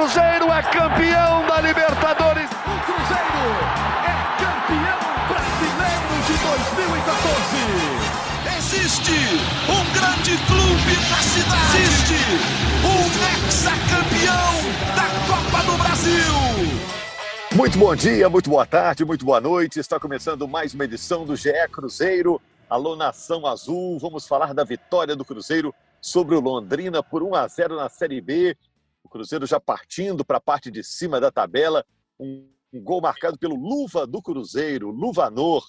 Cruzeiro é campeão da Libertadores. O Cruzeiro é campeão brasileiro de 2014. Existe um grande clube na cidade. Existe um ex-campeão da Copa do Brasil. Muito bom dia, muito boa tarde, muito boa noite. Está começando mais uma edição do GE Cruzeiro. Alô Nação Azul, vamos falar da vitória do Cruzeiro sobre o Londrina por 1 a 0 na Série B. Cruzeiro já partindo para a parte de cima da tabela. Um, um, gol marcado pelo Luva do Cruzeiro, Luvanor.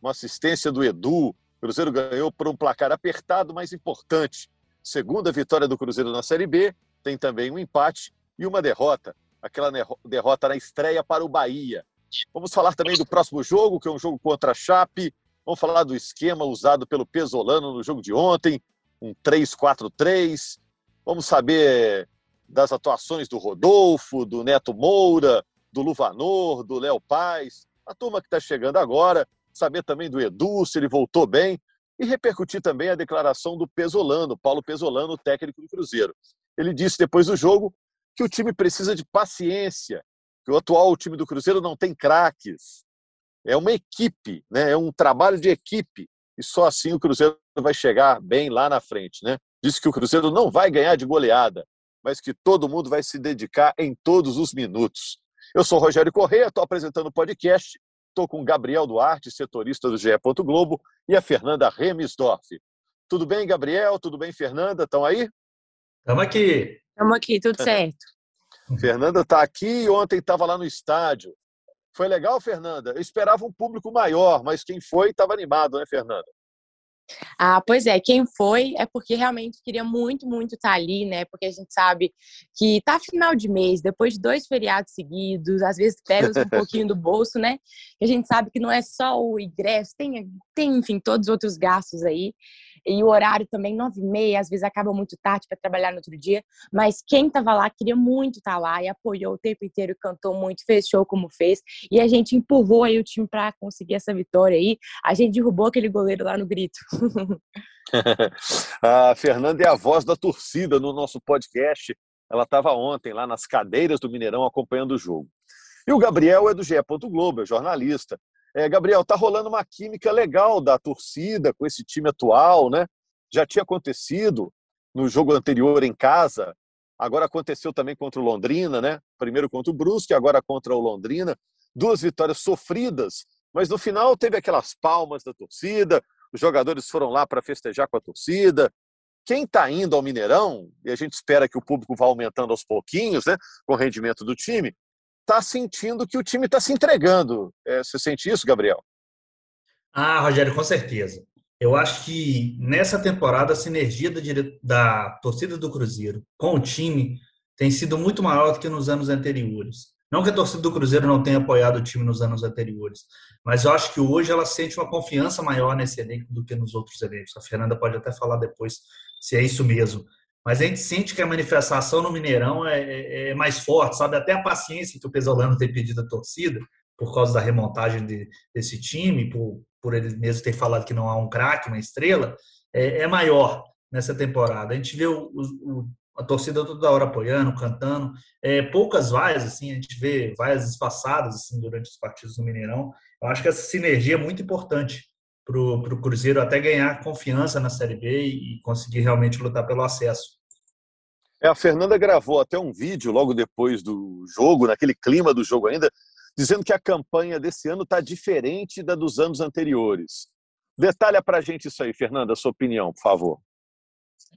Uma assistência do Edu. O Cruzeiro ganhou por um placar apertado, mas importante. Segunda vitória do Cruzeiro na Série B. Tem também um empate e uma derrota. Aquela derrota na estreia para o Bahia. Vamos falar também do próximo jogo, que é um jogo contra a Chape. Vamos falar do esquema usado pelo Pesolano no jogo de ontem, um 3-4-3. Vamos saber das atuações do Rodolfo, do Neto Moura, do Luvanor, do Léo Paz, a turma que está chegando agora, saber também do Edu, se ele voltou bem, e repercutir também a declaração do Pesolano, Paulo Pesolano, técnico do Cruzeiro. Ele disse depois do jogo que o time precisa de paciência, que o atual time do Cruzeiro não tem craques. É uma equipe, né? é um trabalho de equipe, e só assim o Cruzeiro vai chegar bem lá na frente. Né? Disse que o Cruzeiro não vai ganhar de goleada, mas que todo mundo vai se dedicar em todos os minutos. Eu sou Rogério Corrêa, estou apresentando o podcast, estou com Gabriel Duarte, setorista do GE. Globo, e a Fernanda Remisdorf. Tudo bem, Gabriel? Tudo bem, Fernanda? Estão aí? Estamos aqui. Estamos aqui, tudo certo. Fernanda está aqui e ontem estava lá no estádio. Foi legal, Fernanda? Eu esperava um público maior, mas quem foi estava animado, né, Fernanda? Ah, pois é, quem foi é porque realmente queria muito, muito estar tá ali, né? Porque a gente sabe que tá final de mês, depois de dois feriados seguidos, às vezes pega um pouquinho do bolso, né? E a gente sabe que não é só o ingresso, tem, tem enfim, todos os outros gastos aí. E o horário também, nove e meia, às vezes acaba muito tarde para trabalhar no outro dia. Mas quem estava lá queria muito estar tá lá e apoiou o tempo inteiro, cantou muito, fez show como fez. E a gente empurrou aí o time para conseguir essa vitória aí. A gente derrubou aquele goleiro lá no grito. a Fernanda é a voz da torcida no nosso podcast. Ela estava ontem lá nas cadeiras do Mineirão acompanhando o jogo. E o Gabriel é do GE. Globo, é jornalista. É, Gabriel, tá rolando uma química legal da torcida com esse time atual, né? Já tinha acontecido no jogo anterior em casa, agora aconteceu também contra o Londrina, né? Primeiro contra o Brusque, agora contra o Londrina. Duas vitórias sofridas, mas no final teve aquelas palmas da torcida, os jogadores foram lá para festejar com a torcida. Quem está indo ao Mineirão, e a gente espera que o público vá aumentando aos pouquinhos, né, com o rendimento do time, está sentindo que o time está se entregando. É, você sente isso, Gabriel? Ah, Rogério, com certeza. Eu acho que nessa temporada a sinergia da, dire... da torcida do Cruzeiro com o time tem sido muito maior do que nos anos anteriores. Não que a torcida do Cruzeiro não tenha apoiado o time nos anos anteriores, mas eu acho que hoje ela sente uma confiança maior nesse elenco do que nos outros elencos. A Fernanda pode até falar depois se é isso mesmo. Mas a gente sente que a manifestação no Mineirão é, é, é mais forte, sabe? Até a paciência que o Pesolano tem pedido à torcida, por causa da remontagem de, desse time, por, por ele mesmo ter falado que não há um craque, uma estrela, é, é, maior nessa temporada. A gente vê o, o, a torcida toda hora apoiando, cantando. É, poucas vaias, assim, a gente vê vaias espaçadas assim, durante os partidos do Mineirão. Eu acho que essa sinergia é muito importante para o Cruzeiro até ganhar confiança na Série B e conseguir realmente lutar pelo acesso. É, a Fernanda gravou até um vídeo logo depois do jogo, naquele clima do jogo ainda, dizendo que a campanha desse ano está diferente da dos anos anteriores. Detalha para a gente isso aí, Fernanda, sua opinião, por favor.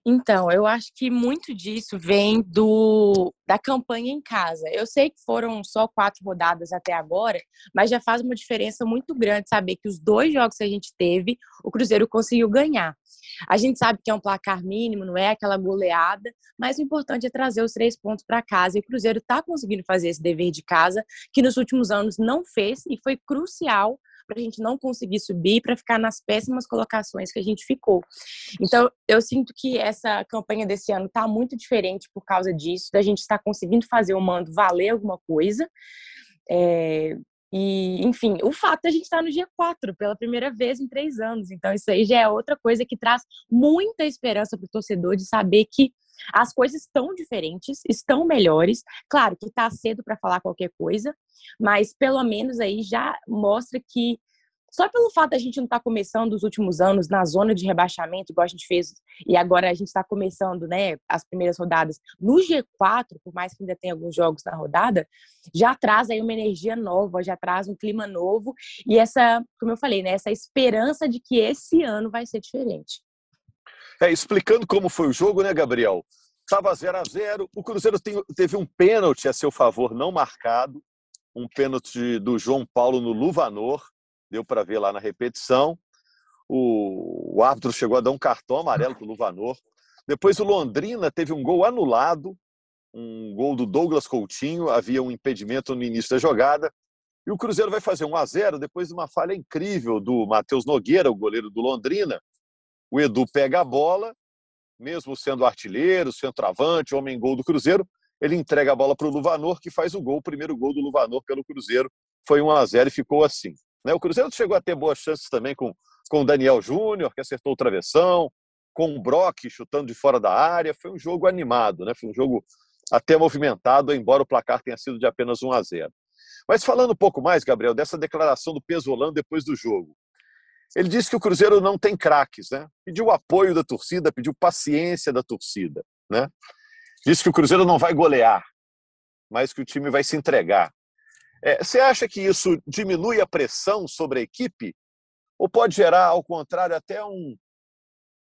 Então, eu acho que muito disso vem do da campanha em casa. Eu sei que foram só quatro rodadas até agora, mas já faz uma diferença muito grande saber que os dois jogos que a gente teve, o Cruzeiro conseguiu ganhar. A gente sabe que é um placar mínimo, não é aquela goleada, mas o importante é trazer os três pontos para casa. E o Cruzeiro está conseguindo fazer esse dever de casa, que nos últimos anos não fez e foi crucial para a gente não conseguir subir, para ficar nas péssimas colocações que a gente ficou. Então, eu sinto que essa campanha desse ano está muito diferente por causa disso, da gente estar conseguindo fazer o mando valer alguma coisa. É, e, enfim, o fato de a gente estar no dia 4 pela primeira vez em três anos. Então, isso aí já é outra coisa que traz muita esperança para o torcedor de saber que As coisas estão diferentes, estão melhores. Claro que está cedo para falar qualquer coisa, mas pelo menos aí já mostra que só pelo fato da gente não estar tá começando os últimos anos na zona de rebaixamento, igual a gente fez, e agora a gente está começando né, as primeiras rodadas no G4, por mais que ainda tenha alguns jogos na rodada, já traz aí uma energia nova, já traz um clima novo, e essa, como eu falei, né, essa esperança de que esse ano vai ser diferente. É, explicando como foi o jogo, né, Gabriel? Estava 0 a 0 o Cruzeiro tem, teve um pênalti a seu favor não marcado, um pênalti do João Paulo no Luvanor, deu para ver lá na repetição. O, o, árbitro chegou a dar um cartão amarelo para o Luvanor. Depois o Londrina teve um gol anulado, um gol do Douglas Coutinho, havia um impedimento no início da jogada. E o Cruzeiro vai fazer 1 a 0 depois de uma falha incrível do Matheus Nogueira, o goleiro do Londrina. O Edu pega a bola, mesmo sendo artilheiro, centroavante, homem gol do Cruzeiro, ele entrega a bola para o Luvanor, que faz o gol, o primeiro gol do Luvanor pelo Cruzeiro. Foi 1 a 0 e ficou assim. Né? O Cruzeiro chegou a ter boas chances também com, com o Daniel Júnior, que acertou o travessão, com o Brock chutando de fora da área. Foi um jogo animado, né? foi um jogo até movimentado, embora o placar tenha sido de apenas 1 a 0. Mas falando um pouco mais, Gabriel, dessa declaração do Pesolano depois do jogo. Ele disse que o Cruzeiro não tem craques, né? Pediu apoio da torcida, pediu paciência da torcida, né? Disse que o Cruzeiro não vai golear, mas que o time vai se entregar. É, você acha que isso diminui a pressão sobre a equipe? Ou pode gerar, ao contrário, até um,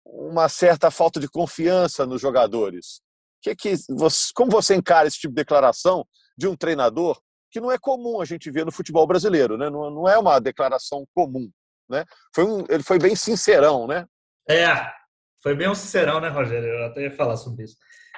uma certa falta de confiança nos jogadores? Que que você, como você encara esse tipo de declaração de um treinador que não é comum a gente ver no futebol brasileiro, né? não, não é uma declaração comum. Né? Foi um, ele foi bem sincerão, né? É, foi bem um sincerão, né, Rogério? Eu até ia falar sobre isso.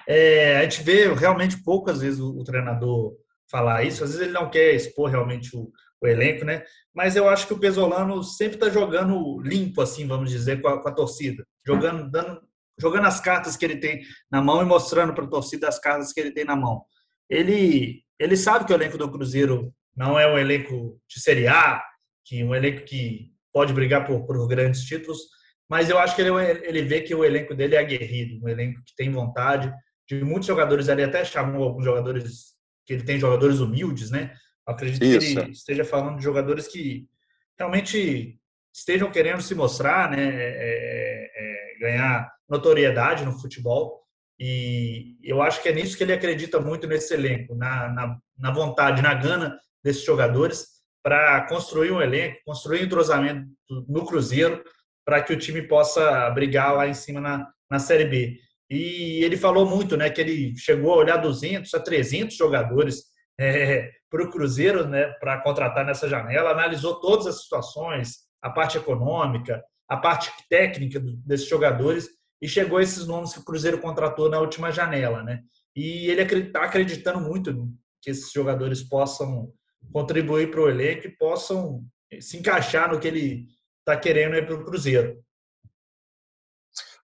É, a gente vê realmente poucas vezes o, o treinador falar isso. Às vezes ele não quer expor realmente o, o elenco, né? Mas eu acho que o Pesolano sempre está jogando limpo, assim, vamos dizer, com a, com a, torcida, jogando, dando, jogando as cartas que ele tem na mão e mostrando para a torcida as cartas que ele tem na mão. Ele, ele sabe que o elenco do Cruzeiro não é um elenco de Série A, que um elenco que pode brigar por, por grandes títulos, mas eu acho que ele, ele vê que o elenco dele é aguerrido, um elenco que tem vontade, de muitos jogadores, ele até chamou alguns jogadores que ele tem jogadores humildes, né? Eu acredito Isso. que ele esteja falando de jogadores que realmente estejam querendo se mostrar, né? É, é, é, ganhar notoriedade no futebol. E eu acho que é nisso que ele acredita muito nesse elenco, na, na, na vontade, na gana desses jogadores para construir um elenco, construir um entrosamento no Cruzeiro para que o time possa brigar lá em cima na, na Série B. E ele falou muito, né, que ele chegou a olhar 200 a 300 jogadores é, para o Cruzeiro, né, para contratar nessa janela, analisou todas as situações, a parte econômica, a parte técnica desses jogadores e chegou a esses nomes que o Cruzeiro contratou na última janela, né? E ele está acreditando muito que esses jogadores possam contribuir para o elenco e possam se encaixar no que ele está querendo para o Cruzeiro.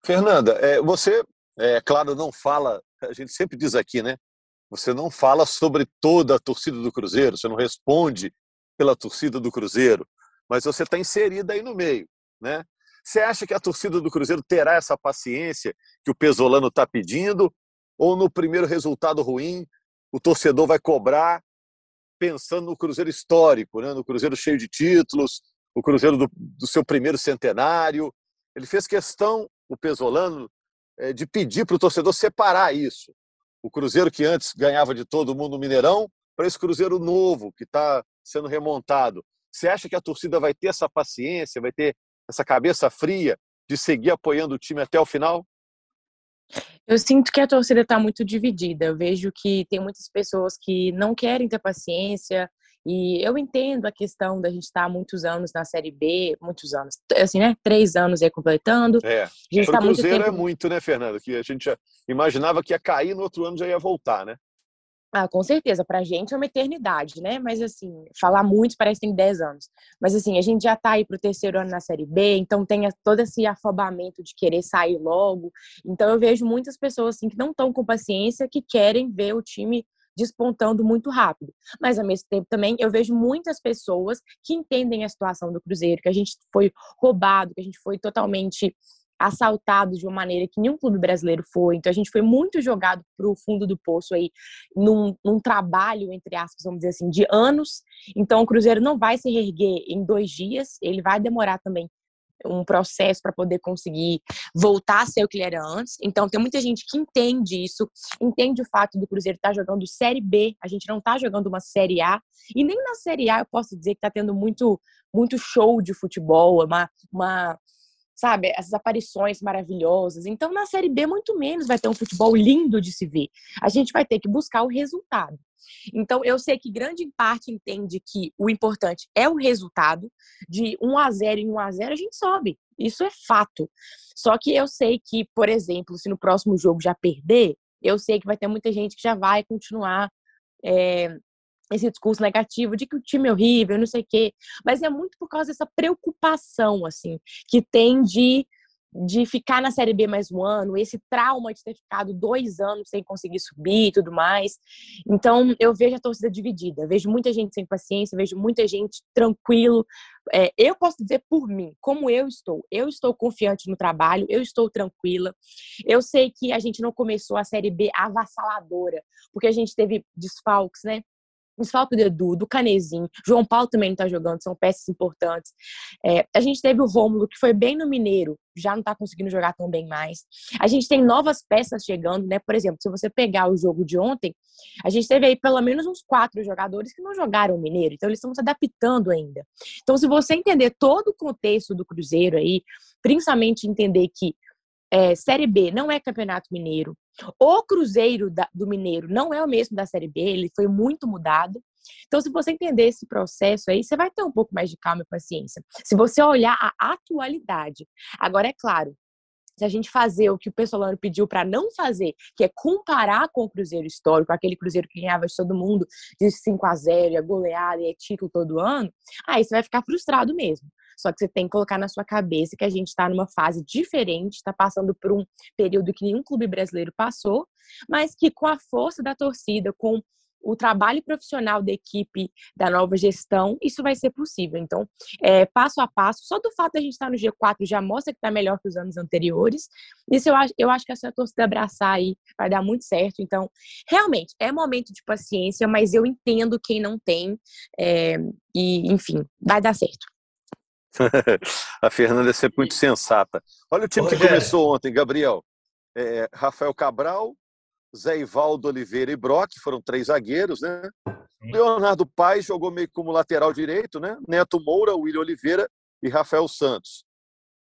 Fernanda, é, você é claro, não fala, a gente sempre diz aqui, né? Você não fala sobre toda a torcida do Cruzeiro, você não responde pela torcida do Cruzeiro, mas você está inserida aí no meio, né? Você acha que a torcida do Cruzeiro terá essa paciência que o Pesolano está pedindo? Ou no primeiro resultado ruim, o torcedor vai cobrar pensando no Cruzeiro histórico, né? no Cruzeiro cheio de títulos, o Cruzeiro do, do seu primeiro centenário? Ele fez questão, o Pesolano, é, de pedir para o torcedor separar isso. O Cruzeiro que antes ganhava de todo mundo no Mineirão, para esse Cruzeiro novo que está sendo remontado. Você acha que a torcida vai ter essa paciência, vai ter essa cabeça fria de seguir apoiando o time até o final? Eu sinto que a torcida está muito dividida. Eu vejo que tem muitas pessoas que não querem ter paciência, e eu entendo a questão da gente estar há muitos anos na Série B, muitos anos, assim, né? Três anos aí completando. É, a gente tá Cruzeiro muito tempo... é muito, né, Fernando? Que a gente imaginava que ia cair, no outro ano já ia voltar, né? Ah, com certeza. Pra gente é uma eternidade, né? Mas, assim, falar muito parece que tem 10 anos. Mas, assim, a gente já tá aí pro terceiro ano na Série B, então tem todo esse afobamento de querer sair logo. Então, eu vejo muitas pessoas, assim, que não estão com paciência, que querem ver o time despontando muito rápido. Mas, ao mesmo tempo, também eu vejo muitas pessoas que entendem a situação do Cruzeiro, que a gente foi roubado, que a gente foi totalmente assaltado de uma maneira que nenhum clube brasileiro foi. Então a gente foi muito jogado para o fundo do poço aí, num, num, trabalho, entre aspas, vamos dizer assim, de anos. Então o Cruzeiro não vai se reerguer em dois dias, ele vai demorar também um processo para poder conseguir voltar a ser o que ele era antes. Então, tem muita gente que entende isso, entende o fato do Cruzeiro estar tá jogando Série B, a gente não está jogando uma Série A, e nem na Série A eu posso dizer que está tendo muito, muito show de futebol, uma, uma sabe, essas aparições maravilhosas. Então, na Série B, muito menos vai ter um futebol lindo de se ver. A gente vai ter que buscar o resultado. Então, eu sei que grande parte entende que o importante é o resultado. De 1 a 0 em 1 a 0 a gente sobe. Isso é fato. Só que eu sei que, por exemplo, se no próximo jogo já perder, eu sei que vai ter muita gente que já vai continuar é, esse discurso negativo de que o time é horrível, não sei o quê, mas é muito por causa dessa preocupação, assim, que tem de, de ficar na Série B mais um ano, esse trauma de ter ficado dois anos sem conseguir subir e tudo mais. Então, eu vejo a torcida dividida, vejo muita gente sem paciência, vejo muita gente tranquilo. É, eu posso dizer por mim, como eu estou. Eu estou confiante no trabalho, eu estou tranquila. Eu sei que a gente não começou a Série B avassaladora, porque a gente teve desfalques, né? Desfalque do Edu, do Canezinho, João Paulo também não tá jogando, são peças importantes. É, a gente teve o Rômulo, que foi bem no Mineiro, já não tá conseguindo jogar tão bem mais. A gente tem novas peças chegando, né? Por exemplo, se você pegar o jogo de ontem, a gente teve aí pelo menos uns quatro jogadores que não jogaram o Mineiro, então eles estão se adaptando ainda. Então, se você entender todo o contexto do Cruzeiro aí, principalmente entender que é, Série B não é Campeonato Mineiro. O Cruzeiro da, do Mineiro não é o mesmo da Série B, ele foi muito mudado. Então, se você entender esse processo aí, você vai ter um pouco mais de calma e paciência. Se você olhar a atualidade. Agora, é claro, se a gente fazer o que o Pessolano pediu para não fazer, que é comparar com o Cruzeiro histórico, aquele Cruzeiro que ganhava de todo mundo de 5 a 0 e a goleada e é título todo ano, aí você vai ficar frustrado mesmo. Só que você tem que colocar na sua cabeça que a gente está numa fase diferente, está passando por um período que nenhum clube brasileiro passou, mas que com a força da torcida, com o trabalho profissional da equipe, da nova gestão, isso vai ser possível. Então, é, passo a passo, só do fato de a gente estar no G4 já mostra que está melhor que os anos anteriores. Isso eu acho, eu acho que essa torcida abraçar aí vai dar muito certo. Então, realmente, é momento de paciência, mas eu entendo quem não tem. É, e, enfim, vai dar certo. a Fernanda é sempre muito sensata. Olha o time que começou ontem, Gabriel. É, Rafael Cabral, Zé Ivaldo Oliveira e Brock, foram três zagueiros, né? Leonardo Paes jogou meio como lateral direito, né? Neto Moura, William Oliveira e Rafael Santos.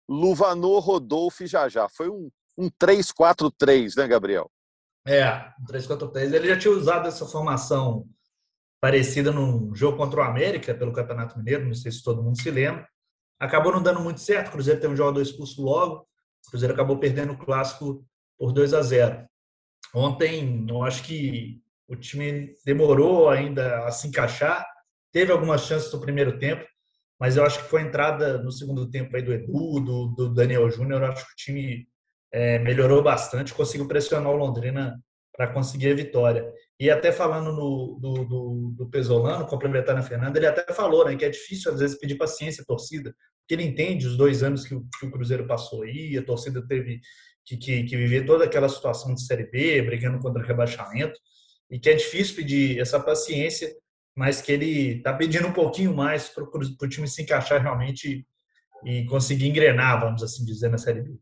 Luvanor, Rodolfo e Jajá. Foi um, um 3-4-3, né, Gabriel? É, um 3-4-3. Ele já tinha usado essa formação parecida no jogo contra o América, pelo Campeonato Mineiro, não sei se todo mundo se lembra. Acabou não dando muito certo, o Cruzeiro teve um jogador expulso logo, o Cruzeiro acabou perdendo o clássico por 2 a 0. Ontem, eu acho que o time demorou ainda a se encaixar, teve algumas chances no primeiro tempo, mas eu acho que foi a entrada no segundo tempo aí do Edu, do, do Daniel Júnior, acho que o time é, melhorou bastante, conseguiu pressionar o Londrina para conseguir a vitória. E até falando no, do, do, do Pesolano, complementando a Fernanda, ele até falou né, que é difícil às vezes pedir paciência à torcida, porque ele entende os dois anos que o, que o Cruzeiro passou aí, a torcida teve que, que, que, viver toda aquela situação de Série B, brigando contra o rebaixamento, e que é difícil pedir essa paciência, mas que ele está pedindo um pouquinho mais para o time se encaixar realmente e conseguir engrenar, vamos assim dizer, na Série B.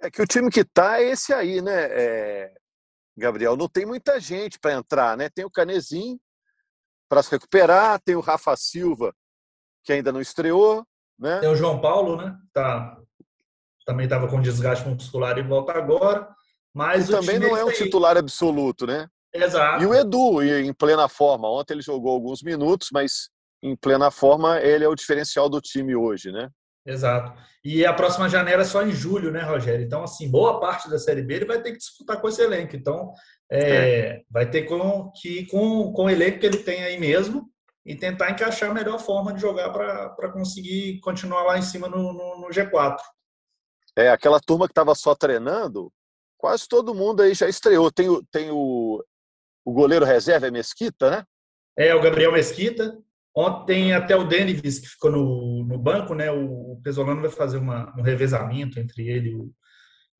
É que o time que está é esse aí, né? É Gabriel, não tem muita gente para entrar, né? Tem o Canezinho para se recuperar, tem o Rafa Silva, que ainda não estreou, né? Tem o João Paulo, né? Tá, também estava com desgaste muscular e volta agora. Mas também não é um titular absoluto, né? Exato. E o Edu, em plena forma. Ontem ele jogou alguns minutos, mas em plena forma ele é o diferencial do time hoje, né? Exato. E a próxima janela é só em julho, né, Rogério? Então, assim, boa parte da Série B ele vai ter que disputar com esse elenco. Então, é, é. vai ter com, que ir com, com o elenco que ele tem aí mesmo e tentar encaixar a melhor forma de jogar para conseguir continuar lá em cima no, no, no G4. É, aquela turma que estava só treinando, quase todo mundo aí já estreou. Tem, o, tem o, o goleiro reserva, é Mesquita, né? É, o Gabriel Mesquita, Ontem até o Denis, que ficou no, no banco, né? O, o Pesolano vai fazer uma, um revezamento entre ele e o,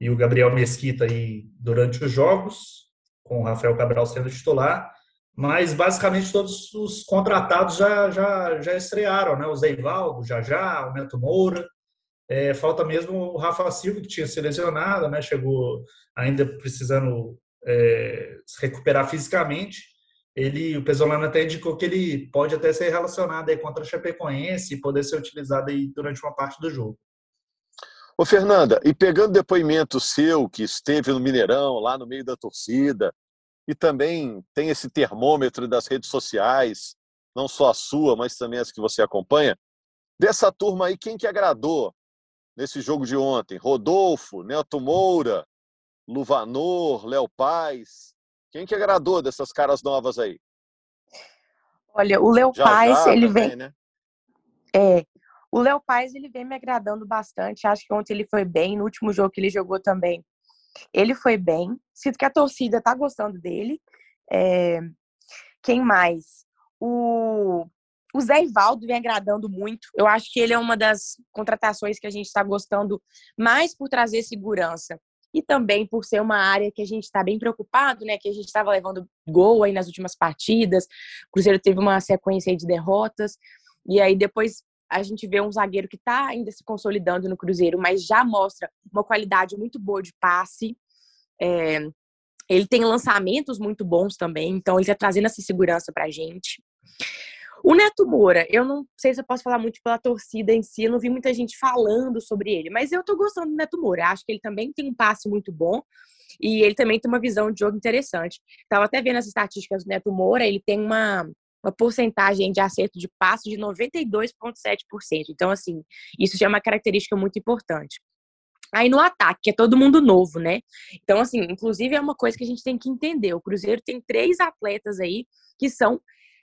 e o Gabriel Mesquita aí durante os jogos, com o Rafael Cabral sendo titular. Mas basicamente todos os contratados já, já, já estrearam, né? O Zeivaldo, já já, o Neto Moura. É, falta mesmo o Rafa Silva, que tinha se lesionado, né? Chegou ainda precisando é, se recuperar fisicamente ele, o Pesolano até indicou que ele pode até ser relacionado aí contra a Chapecoense e poder ser utilizado aí durante uma parte do jogo. Ô Fernanda, e pegando depoimento seu que esteve no Mineirão, lá no meio da torcida, e também tem esse termômetro das redes sociais, não só a sua, mas também as que você acompanha, dessa turma aí, quem que agradou nesse jogo de ontem? Rodolfo, Neto Moura, Luvanor, Léo Paz, quem que agradou dessas caras novas aí? Olha, o Léo Paz, ele também, vem. Né? É. O Léo Paz, ele vem me agradando bastante. Acho que ontem ele foi bem. No último jogo que ele jogou também, ele foi bem. Sinto que a torcida tá gostando dele. É... Quem mais? O... o Zé Ivaldo vem agradando muito. Eu acho que ele é uma das contratações que a gente está gostando mais por trazer segurança e também por ser uma área que a gente está bem preocupado, né? Que a gente estava levando gol aí nas últimas partidas, o Cruzeiro teve uma sequência de derrotas, e aí depois a gente vê um zagueiro que está ainda se consolidando no Cruzeiro, mas já mostra uma qualidade muito boa de passe. É, ele tem lançamentos muito bons também, então ele está trazendo essa segurança para a gente. O Neto Moura, eu não sei se eu posso falar muito pela torcida em si, eu não vi muita gente falando sobre ele, mas eu tô gostando do Neto Moura. Acho que ele também tem um passe muito bom e ele também tem uma visão de jogo interessante. Tava até vendo as estatísticas do Neto Moura, ele tem uma, uma porcentagem de acerto de passe de 92,7%. Então, assim, isso já é uma característica muito importante. Aí no ataque, que é todo mundo novo, né? Então, assim, inclusive é uma coisa que a gente tem que entender. O Cruzeiro tem três atletas aí que são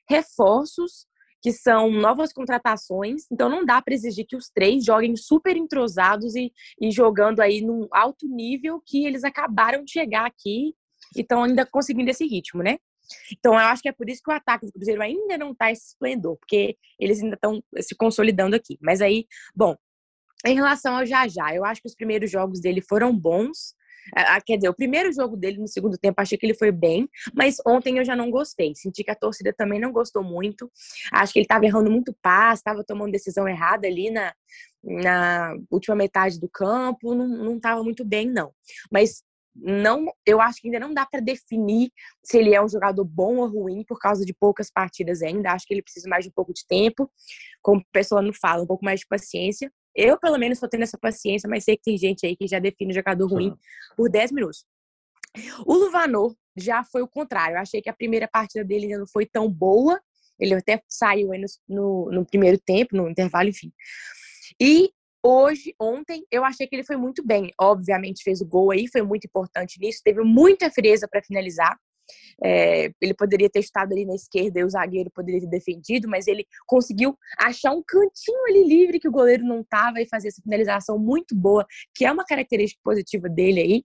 reforços que são novas contratações, então não dá para exigir que os três joguem super entrosados e, e jogando aí num alto nível que eles acabaram de chegar aqui e estão ainda conseguindo esse ritmo, né? Então, eu acho que é por isso que o ataque do Cruzeiro ainda não está esse esplendor, porque eles ainda estão se consolidando aqui. Mas aí, bom, em relação ao Jajá, eu acho que os primeiros jogos dele foram bons, Quer dizer, o primeiro jogo dele no segundo tempo achei que ele foi bem, mas ontem eu já não gostei. Senti que a torcida também não gostou muito. Acho que ele estava errando muito passe, estava tomando decisão errada ali na, na última metade do campo, não estava muito bem, não. Mas não, eu acho que ainda não dá para definir se ele é um jogador bom ou ruim por causa de poucas partidas ainda. Acho que ele precisa mais de um pouco de tempo, como o pessoal não fala, um pouco mais de paciência. Eu, pelo menos, estou tendo essa paciência, mas sei que tem gente aí que já define o jogador ruim por 10 minutos. O Luvanor já foi o contrário. Eu achei que a primeira partida dele ainda não foi tão boa. Ele até saiu no, no, no primeiro tempo, no intervalo, enfim. E hoje, ontem, eu achei que ele foi muito bem. Obviamente fez o gol aí, foi muito importante nisso. Teve muita frieza para finalizar. É, ele poderia ter estado ali na esquerda e o zagueiro poderia ter defendido, mas ele conseguiu achar um cantinho ali livre que o goleiro não estava e fazer essa finalização muito boa, que é uma característica positiva dele aí.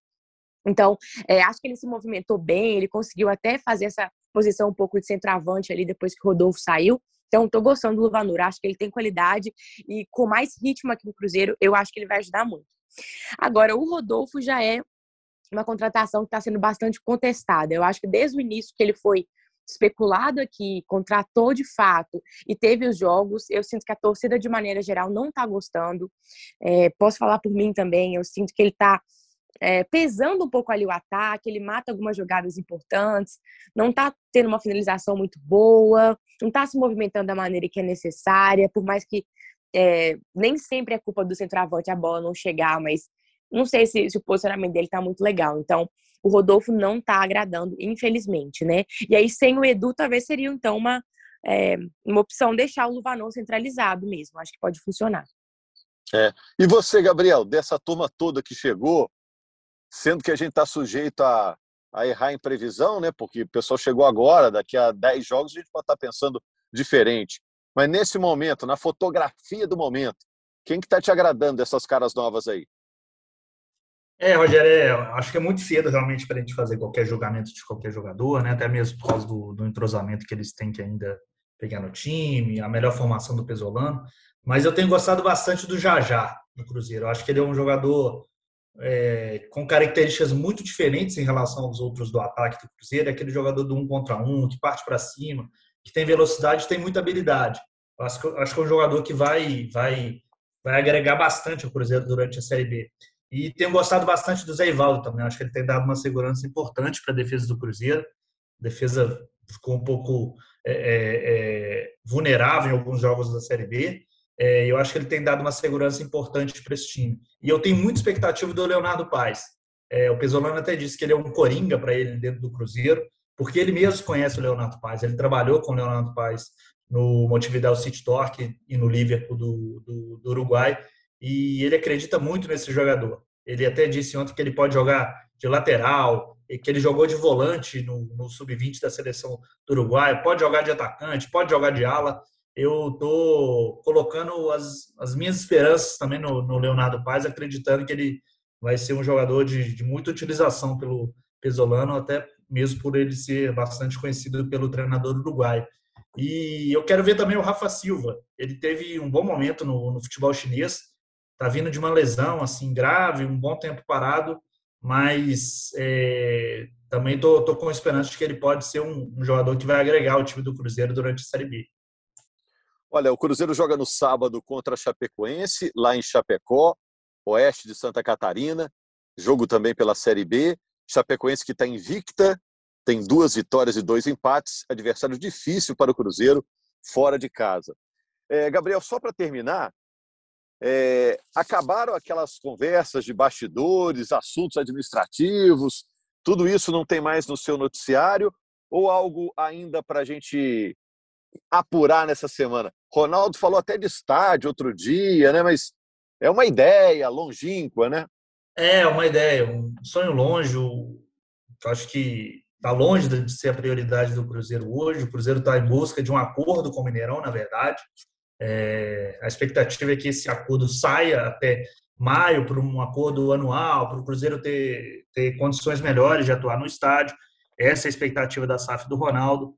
Então, é, acho que ele se movimentou bem, ele conseguiu até fazer essa posição um pouco de centroavante ali depois que o Rodolfo saiu. Então, estou gostando do Luvanur, acho que ele tem qualidade e com mais ritmo aqui no Cruzeiro, eu acho que ele vai ajudar muito. Agora, o Rodolfo já é uma contratação que está sendo bastante contestada. Eu acho que desde o início que ele foi especulado aqui, contratou de fato e teve os jogos, eu sinto que a torcida, de maneira geral, não está gostando. É, posso falar por mim também, eu sinto que ele está é, pesando um pouco ali o ataque, ele mata algumas jogadas importantes, não está tendo uma finalização muito boa, não está se movimentando da maneira que é necessária, por mais que é, nem sempre é culpa do centroavante a bola não chegar, mas não sei se, se o posicionamento dele tá muito legal. Então, o Rodolfo não tá agradando, infelizmente, né? E aí, sem o Edu, talvez seria, então, uma, é, uma opção deixar o Luvanon centralizado mesmo. Acho que pode funcionar. É. E você, Gabriel, dessa turma toda que chegou, sendo que a gente está sujeito a, a errar em previsão, né? Porque o pessoal chegou agora, daqui a 10 jogos a gente pode estar tá pensando diferente. Mas nesse momento, na fotografia do momento, quem que está te agradando dessas caras novas aí? É, Rogério, é, acho que é muito cedo realmente para a gente fazer qualquer julgamento de qualquer jogador, né? até mesmo por causa do, do entrosamento que eles têm que ainda pegar no time, a melhor formação do Pesolano, mas eu tenho gostado bastante do Jajá no Cruzeiro. Eu acho que ele é um jogador é, com características muito diferentes em relação aos outros do ataque do Cruzeiro. É aquele jogador do um contra um, que parte para cima, que tem velocidade, tem muita habilidade. Eu acho, que, acho que é um jogador que vai, vai, vai agregar bastante ao Cruzeiro durante a Série B. E tenho gostado bastante do Zé Ivaldo também. Acho que ele tem dado uma segurança importante para a defesa do Cruzeiro. A defesa ficou um pouco é, é, é, vulnerável em alguns jogos da Série B. É, eu acho que ele tem dado uma segurança importante para esse time. E eu tenho muita expectativa do Leonardo Paes. É, o Pesolano até disse que ele é um coringa para ele dentro do Cruzeiro, porque ele mesmo conhece o Leonardo Paes. Ele trabalhou com o Leonardo Paes no Montevideo City Torque e no Liverpool do, do, do Uruguai. E ele acredita muito nesse jogador. Ele até disse ontem que ele pode jogar de lateral, que ele jogou de volante no, no sub-20 da seleção do Uruguai, pode jogar de atacante, pode jogar de ala eu estou colocando as, as minhas esperanças também no, no, Leonardo Paz, acreditando que ele vai ser um jogador de, de muita utilização pelo Pesolano, até mesmo por ele ser bastante conhecido pelo treinador uruguaio. E eu quero ver também o Rafa Silva. Ele teve um bom momento no, no futebol chinês, está vindo de uma lesão assim grave, um bom tempo parado, mas é, também estou com esperança de que ele pode ser um, um jogador que vai agregar o time do Cruzeiro durante a Série B. Olha, o Cruzeiro joga no sábado contra a Chapecoense, lá em Chapecó, oeste de Santa Catarina. Jogo também pela Série B. Chapecoense que está invicta, tem duas vitórias e dois empates. Adversário difícil para o Cruzeiro, fora de casa. É, Gabriel, só para terminar, é, acabaram aquelas conversas de bastidores, assuntos administrativos, tudo isso não tem mais no seu noticiário? Ou algo ainda para a gente apurar nessa semana? Ronaldo falou até de estádio outro dia, né? Mas é uma ideia longínqua, né? É, uma ideia, um sonho longe. Acho que está longe de ser a prioridade do Cruzeiro hoje. O Cruzeiro está em busca de um acordo com o Mineirão, na verdade. É, a expectativa é que esse acordo saia até maio para um acordo anual, para o Cruzeiro ter, ter condições melhores de atuar no estádio. Essa é a expectativa da SAF do Ronaldo.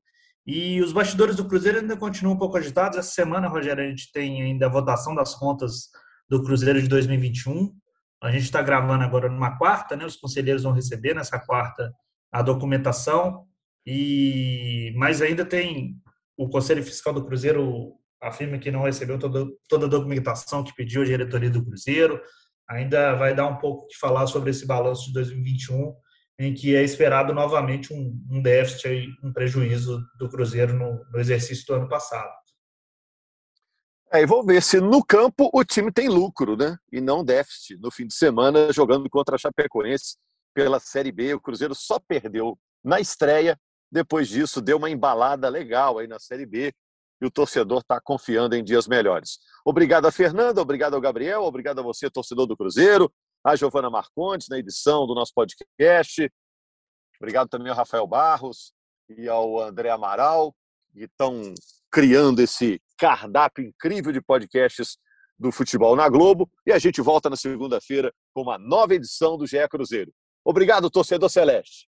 E os bastidores do Cruzeiro ainda continuam um pouco agitados. Essa semana, Rogério, a gente tem ainda a votação das contas do Cruzeiro de 2021. A gente está gravando agora numa quarta, né? Os conselheiros vão receber nessa quarta a documentação. E mas ainda tem o Conselho Fiscal do Cruzeiro afirma que não recebeu toda, toda a documentação que pediu a diretoria do Cruzeiro. Ainda vai dar um pouco de falar sobre esse balanço de 2021 em que é esperado novamente um, um déficit, um prejuízo do Cruzeiro no, no exercício do ano passado. É, e vamos ver se no campo o time tem lucro, né? E não déficit. No fim de semana, jogando contra a Chapecoense pela Série B, o Cruzeiro só perdeu na estreia. Depois disso, deu uma embalada legal aí na Série B e o torcedor está confiando em dias melhores. Obrigado a Fernanda, obrigado ao Gabriel, obrigado a você, torcedor do Cruzeiro a Giovana Marcondes na edição do nosso podcast. Obrigado também ao Rafael Barros e ao André Amaral, que estão criando esse cardápio incrível de podcasts do futebol na Globo. E a gente volta na segunda-feira com uma nova edição do GE Cruzeiro. Obrigado, torcedor Celeste.